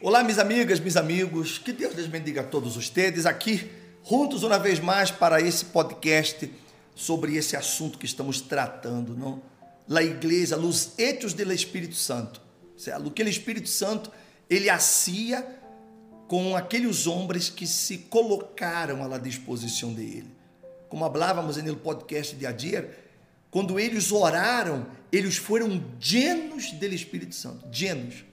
Olá, minhas amigas, meus amigos, que Deus les bendiga a todos vocês aqui, juntos uma vez mais para esse podcast sobre esse assunto que estamos tratando, não? La igreja, los hechos do Espírito Santo, o que o Espírito Santo ele hacia com aqueles homens que se colocaram à disposição dele. Como falávamos no podcast de ayer, quando eles oraram, eles foram llenos do Espírito Santo, llenos.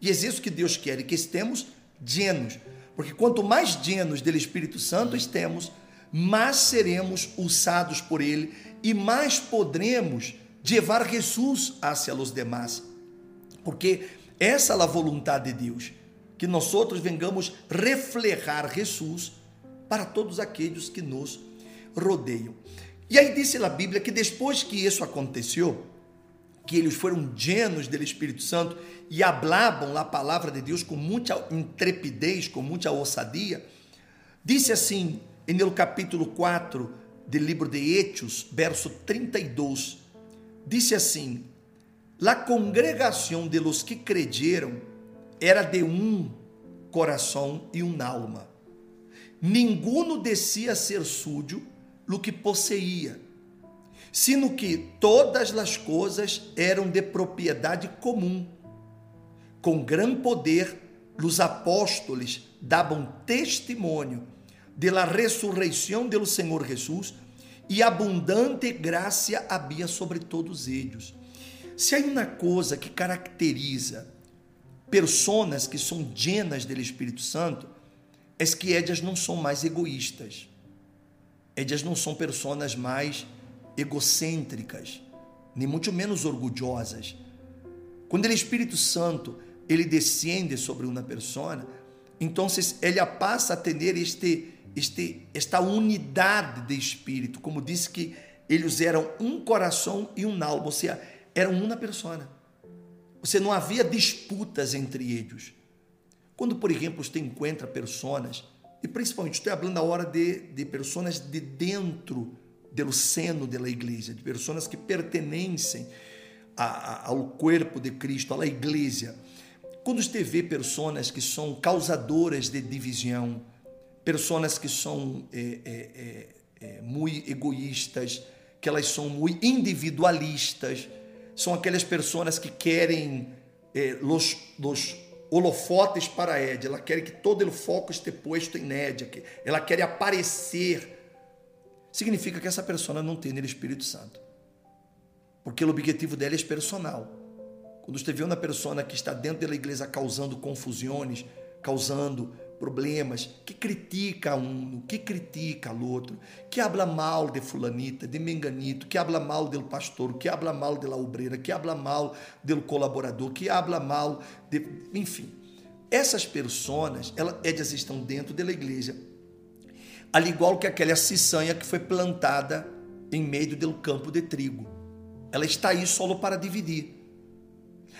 E é isso que Deus quer, que estemos llenos. Porque quanto mais llenos do Espírito Santo estemos, mais seremos usados por Ele e mais podremos levar Jesus hacia os demais. Porque essa é a vontade de Deus, que nós outros vengamos reflejar Jesus para todos aqueles que nos rodeiam. E aí disse a Bíblia que depois que isso aconteceu, que eles foram llenos do Espírito Santo e hablavam a palavra de Deus com muita intrepidez, com muita ousadia, disse assim, no capítulo 4 do livro de Hechos, verso 32, disse assim: La congregação de los que crederam era de um coração e uma alma. Ninguno descia a ser súdio lo que possuía sino que todas as coisas eram de propriedade comum. Com gran poder, os apóstolos davam testemunho de la ressurreição do Senhor Jesus e abundante graça havia sobre todos eles. Se há uma coisa que caracteriza pessoas que são llenas do Espírito Santo, é que elas não são mais egoístas. Elas não são pessoas mais egocêntricas, nem muito menos orgulhosas. Quando o Espírito Santo ele descende sobre uma pessoa, então ele passa a ter este, este, esta unidade de espírito, como disse que eles eram um coração e um alma, ou seja, eram uma pessoa. Você não havia disputas entre eles. Quando, por exemplo, você encontra pessoas, e principalmente estou falando a hora de, de pessoas de dentro do seno da igreja, de pessoas que pertencem a, a, ao corpo de Cristo, à igreja. Quando você vê pessoas que são causadoras de divisão, pessoas que são é, é, é, muito egoístas, que elas são muito individualistas, são aquelas pessoas que querem los holofotes para ela, ela quer que todo o foco esteja posto em ela, ela quer aparecer significa que essa pessoa não tem nele Espírito Santo. Porque o objetivo dela é personal. Quando você vê uma pessoa que está dentro da igreja causando confusões, causando problemas, que critica um, que critica o outro, que habla mal de fulanita, de menganito, que habla mal do pastor, que habla mal da obreira, que habla mal do colaborador, que habla mal de, enfim. Essas pessoas, elas estão dentro da igreja al igual que aquela ciçanha que foi plantada em meio do campo de trigo. Ela está aí solo para dividir.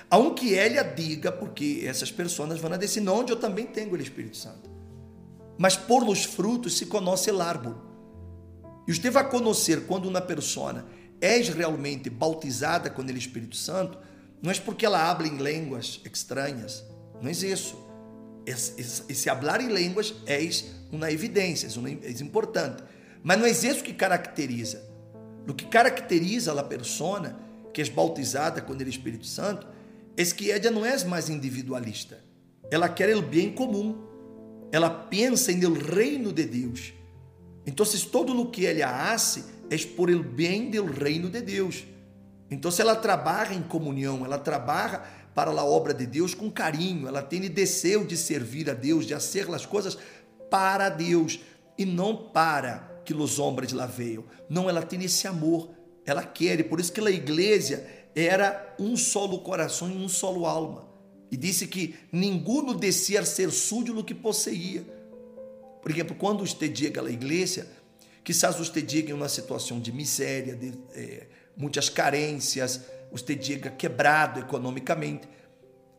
Aunque ela diga, porque essas pessoas vão dizer, onde eu também tenho o Espírito Santo. Mas por los frutos se conhece o árvore. E você vai conhecer quando uma pessoa é realmente bautizada com o Espírito Santo, não é porque ela habla em línguas estranhas, não é isso. Esse hablar em línguas é uma evidência, é importante. Mas não é isso que caracteriza. O que caracteriza a persona que é bautizada com o Espírito Santo é que ela não é mais individualista. Ela quer o bem comum. Ela pensa no reino de Deus. Então, todo o que ela hace é por el bem do reino de Deus. Então, ela trabalha em comunhão, ela trabalha para a obra de Deus com carinho, ela tem desejo de servir a Deus, de fazer as coisas para Deus e não para que os homens lá vejam. Não, ela tem esse amor, ela quer, por isso que a igreja era um solo coração e um solo alma. E disse que ninguno descia ser súdio no que possuía. Por exemplo, quando você chega à igreja, quizás você diga em uma situação de miséria, de eh, muitas carências, você diga quebrado economicamente.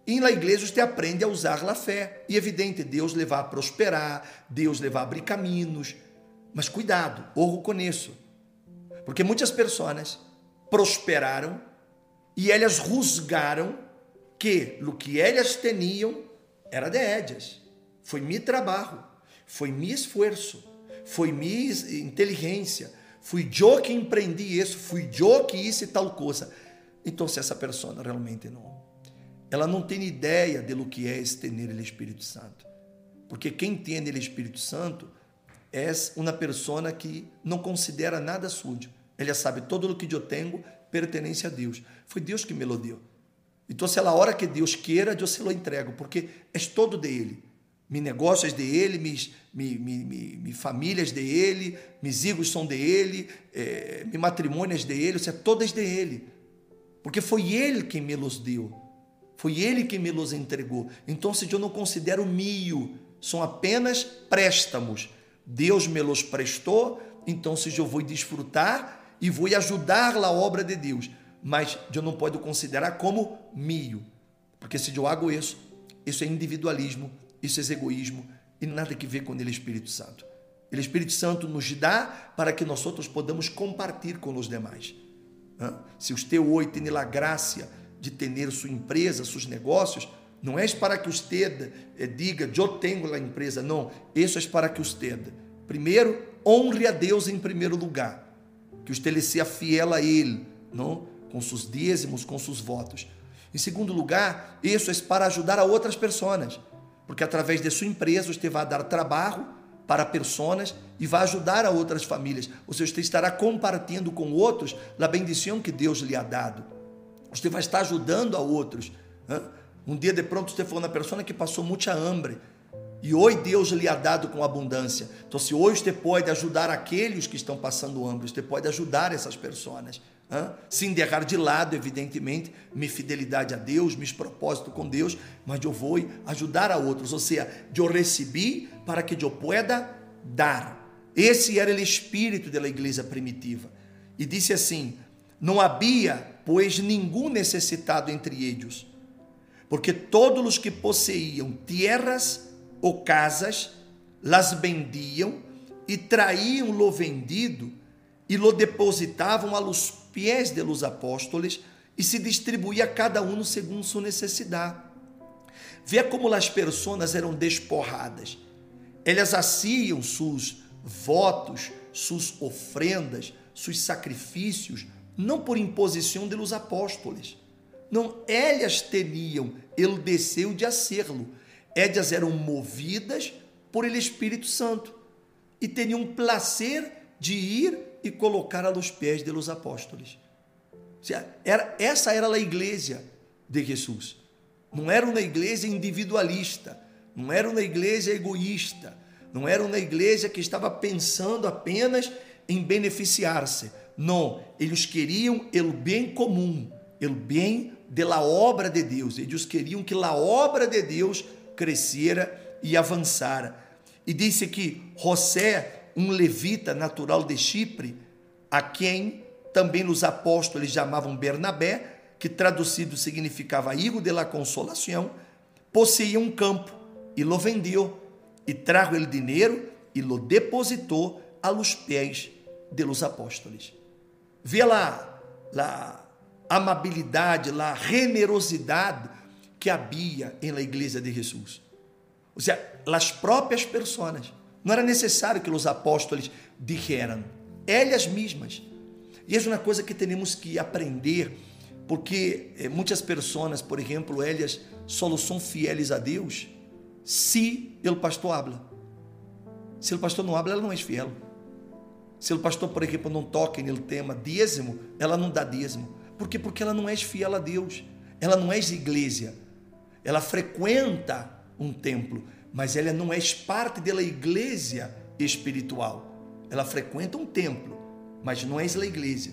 E na igreja você aprende a usar a fé. E evidente, Deus levar a prosperar, Deus levar a abrir caminhos. Mas cuidado, orro com isso. Porque muitas pessoas prosperaram e elas rusgaram que o que elas tinham era de ellas. Foi mi trabalho, foi mi esforço, foi mi inteligência, fui eu que empreendi isso, fui eu que hice tal coisa. Então, se essa pessoa realmente não, ela não tem ideia de lo que é ter o Espírito Santo. Porque quem tem o Espírito Santo é uma pessoa que não considera nada sujo. Ele sabe todo o que eu tenho pertence a Deus. Foi Deus que me lo deu. Então, se ela hora que Deus queira, eu se lo entrego, porque é todo dele. Me negócios de ele, mi, mi, mi, mi famílias de ele, mis hijos são de ele, eh, matrimônios de ele, é todas de ele. Porque foi ele quem me los deu. Foi ele quem me los entregou. Então, se eu não considero mio, são apenas préstamos. Deus me los prestou, então se eu vou desfrutar e vou ajudar a obra de Deus mas eu não posso considerar como mio, porque se eu hago isso, isso é individualismo, isso é egoísmo e nada que ver com o Espírito Santo. O Espírito Santo nos dá para que nós outros podamos compartilhar com os demais. Se você hoje tem a graça de ter sua empresa, seus negócios, não é para que você eh, diga, eu tenho a empresa, não. Isso é para que você, primeiro, honre a Deus em primeiro lugar, que você seja fiel a Ele, não? com seus dízimos, com seus votos. Em segundo lugar, isso é para ajudar a outras pessoas, porque através de sua empresa você vai dar trabalho para pessoas e vai ajudar a outras famílias. Ou seja, você estará compartilhando com outros a bendição que Deus lhe ha dado. Você vai estar ajudando a outros. Um dia de pronto você foi uma pessoa que passou muita hambre e hoje Deus lhe ha dado com abundância. Então, se hoje você pode ajudar aqueles que estão passando hambre, você pode ajudar essas pessoas sem deixar de lado, evidentemente, minha fidelidade a Deus, meus propósitos com Deus, mas eu vou ajudar a outros, ou seja, eu recebi para que eu pueda dar. Esse era o espírito da igreja primitiva. E disse assim: Não havia, pois, nenhum necessitado entre eles, porque todos os que possuíam terras ou casas, las vendiam e traíam lo vendido e lo depositavam a los pés de los apóstoles e se distribuía cada um segundo sua necessidade. Vê como as pessoas eram desporradas. Elas haciam seus votos, suas ofrendas, seus sacrifícios, não por imposição de los apóstoles. Não, elas teniam ele desceu de hacerlo. Elas eram movidas por ele Espírito Santo e teriam prazer de ir e colocar a los pés de los apóstolos. Era, essa era a igreja de Jesus. Não era uma igreja individualista, não era uma igreja egoísta, não era uma igreja que estava pensando apenas em beneficiar-se. Não, eles queriam o bem comum, o bem da obra de Deus. Eles queriam que a obra de Deus crescera e avançara. E disse que José um levita natural de Chipre, a quem também os apóstolos chamavam Bernabé, que traduzido significava hijo de la consolação, possuía um campo e lo vendeu, e trajo el dinheiro e lo depositou a los pés de los apóstolos. Vê lá a amabilidade, a generosidade que havia la igreja de Jesus. Ou seja, as próprias pessoas não era necessário que os apóstolos dijeran, elas mesmas. E é uma coisa que temos que aprender, porque eh, muitas pessoas, por exemplo, elas só são fieles a Deus se o pastor habla. Se o pastor não habla, ela não é fiel. Se o pastor, por exemplo, não toca no tema dízimo, ela não dá dízimo. Por quê? Porque ela não é fiel a Deus. Ela não é igreja. Ela frequenta um templo, mas ela não é parte da igreja espiritual. Ela frequenta um templo, mas não é a igreja.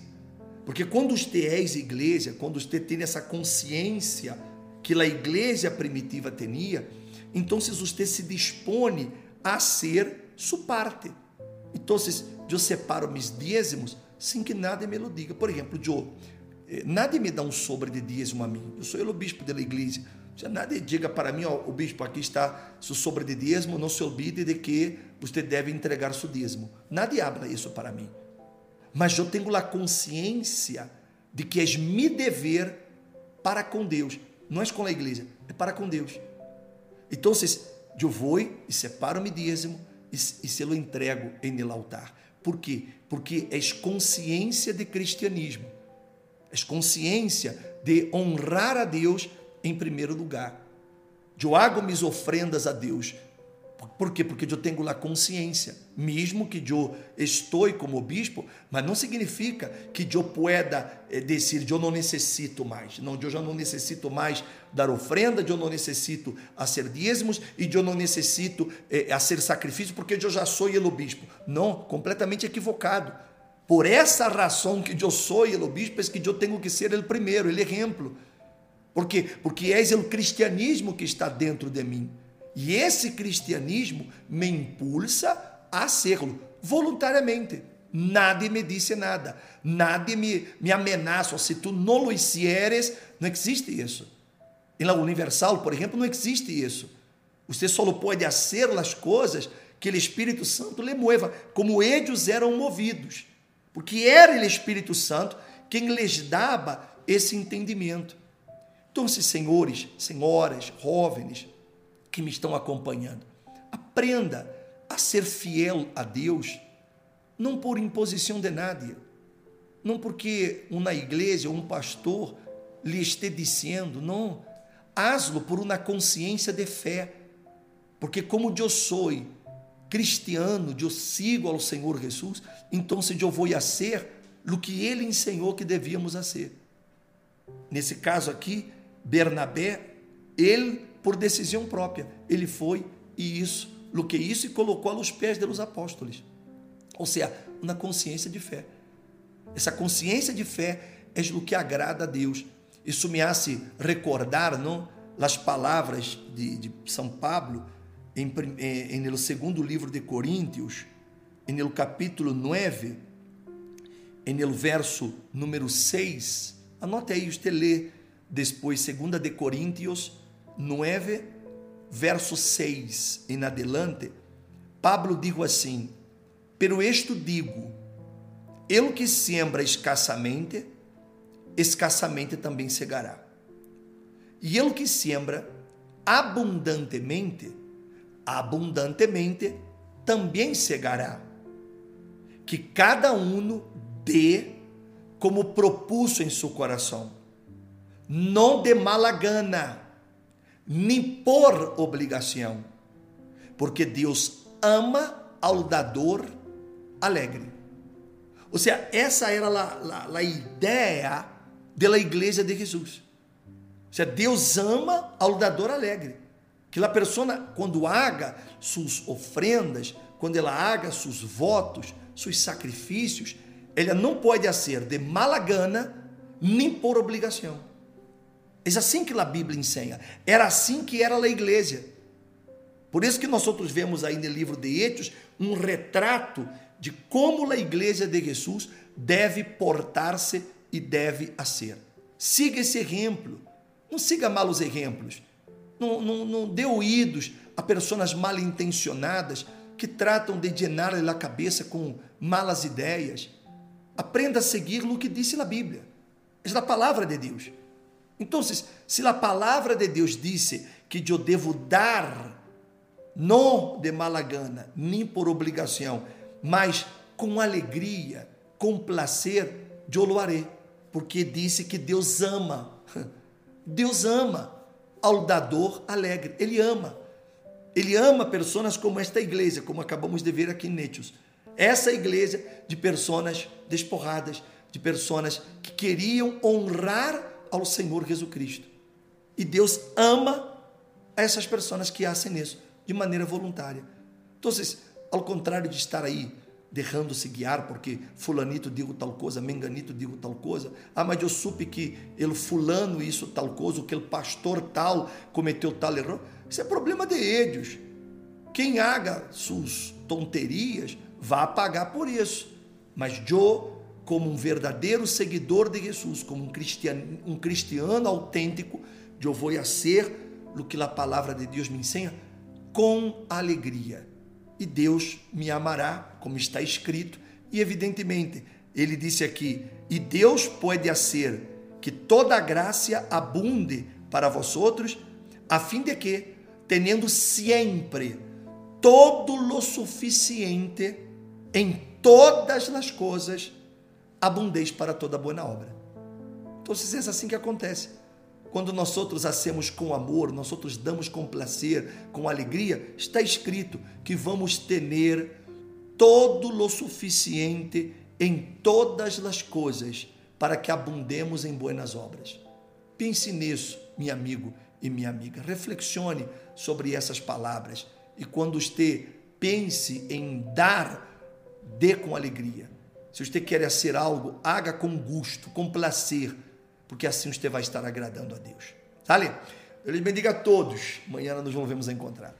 Porque quando você é igreja, quando você tem essa consciência que a igreja primitiva tinha, então você se dispõe a ser sua parte. Então, eu separo meus dízimos sem que nada me lo diga. Por exemplo, eu, eh, nada me dá um sobre de dízimo a mim. Eu sou o bispo da igreja se nada diga para mim, ó, o bispo, aqui está seu sobre de dízimo, não se olvide de que você deve entregar seu dízimo. Nada habla isso para mim. Mas eu tenho a consciência de que é me dever para com Deus. Não é com a igreja, é para com Deus. Então, eu vou e separo meu dízimo e, e se lo entrego em altar. Por quê? Porque é consciência de cristianismo. É consciência de honrar a Deus em primeiro lugar. Eu hago mis ofrendas a Deus por quê? Porque eu tenho lá consciência, mesmo que eu estou como bispo, mas não significa que eu pueda eh, dizer, eu não necessito mais. Não, eu já não necessito mais dar ofrenda, eu não necessito fazer dízimos e eu não necessito eh, fazer sacrifício porque eu já sou o bispo. Não, completamente equivocado. Por essa razão que eu sou o bispo, é que eu tenho que ser o primeiro, o exemplo. Por quê? Porque és o cristianismo que está dentro de mim. E esse cristianismo me impulsa a serlo voluntariamente. Nadie me disse nada, nadie me, me ameaça. Se tu não lo hicieres, não existe isso. Em la Universal, por exemplo, não existe isso. Você só pode fazer as coisas que o Espírito Santo lhe mueva, como eles eram movidos. Porque era o Espírito Santo quem lhes dava esse entendimento. Então, se senhores, senhoras, jovens, que me estão acompanhando. Aprenda a ser fiel a Deus, não por imposição de nada, não porque uma igreja ou um pastor lhe esteja dizendo, não. Hazlo por uma consciência de fé, porque como eu sou cristiano, eu sigo ao Senhor Jesus, então se eu vou a ser o que ele ensinou que devíamos a ser. Nesse caso aqui, Bernabé, ele por decisão própria. Ele foi e isso, lo que isso e colocou aos pés dos apóstolos. Ou seja, uma consciência de fé. Essa consciência de fé é o que agrada a Deus. Isso me hace recordar, não, as palavras de, de São Pablo em, em, no segundo livro de Coríntios, no capítulo 9, em no verso número 6. Anote aí, você lê depois, segunda de Coríntios 9, verso 6 em adelante, Pablo digo assim: Pero esto digo, ele que siembra escassamente, escassamente também cegará. E ele que siembra abundantemente, abundantemente também cegará. Que cada um dê como propuso em seu coração, não de mala gana, nem por obrigação, porque Deus ama ao dador alegre. Ou seja, essa era a, a, a ideia da igreja de Jesus. Ou seja, Deus ama ao dador alegre. Que a pessoa, quando haga suas ofrendas, quando ela haga seus votos, seus sacrifícios, ela não pode ser de mala gana, nem por obrigação. É assim que a Bíblia ensina. Era assim que era a igreja. Por isso que nós outros vemos aí no livro de Hechos um retrato de como a igreja de Jesus deve portar-se e deve ser. Siga esse exemplo. Não siga malos exemplos. Não, não, não dê ouvidos a pessoas mal intencionadas que tratam de llenar a cabeça com malas ideias. Aprenda a seguir o que disse a Bíblia. É a palavra de Deus. Então, se a palavra de Deus disse que eu devo dar, não de mala gana, nem por obrigação, mas com alegria, com prazer, eu louvarei, porque disse que Deus ama. Deus ama ao dador alegre. Ele ama. Ele ama pessoas como esta igreja, como acabamos de ver aqui em Netius. Essa igreja de pessoas desporradas, de pessoas que queriam honrar ao Senhor Jesus Cristo. E Deus ama essas pessoas que hacen isso de maneira voluntária. Então, ao contrário de estar aí deixando-se guiar porque fulanito digo tal coisa, menganito digo tal coisa. Ah, mas eu supe que ele fulano isso tal coisa, que ele pastor tal cometeu tal erro. Isso é problema de eles. Quem haga suas tonterias, vá pagar por isso. Mas eu como um verdadeiro seguidor de Jesus, como um cristiano, um cristiano autêntico, eu vou a ser o que a palavra de Deus me ensina com alegria. E Deus me amará, como está escrito, e evidentemente, ele disse aqui: "E Deus pode fazer que toda a graça abunde para vós outros, a fim de que, tendo sempre todo lo suficiente em todas as coisas, abundez para toda boa obra. Então, se é assim que acontece. Quando nós outros hacemos com amor, nós outros damos com prazer, com alegria, está escrito que vamos ter todo lo suficiente em todas as coisas para que abundemos em boas obras. Pense nisso, meu amigo e minha amiga. Reflexione sobre essas palavras e quando você pense em dar, dê com alegria. Se você quer ser algo, haga com gosto, com prazer, porque assim você vai estar agradando a Deus. Tá, Deus bendiga a todos. Amanhã nos vamos encontrar.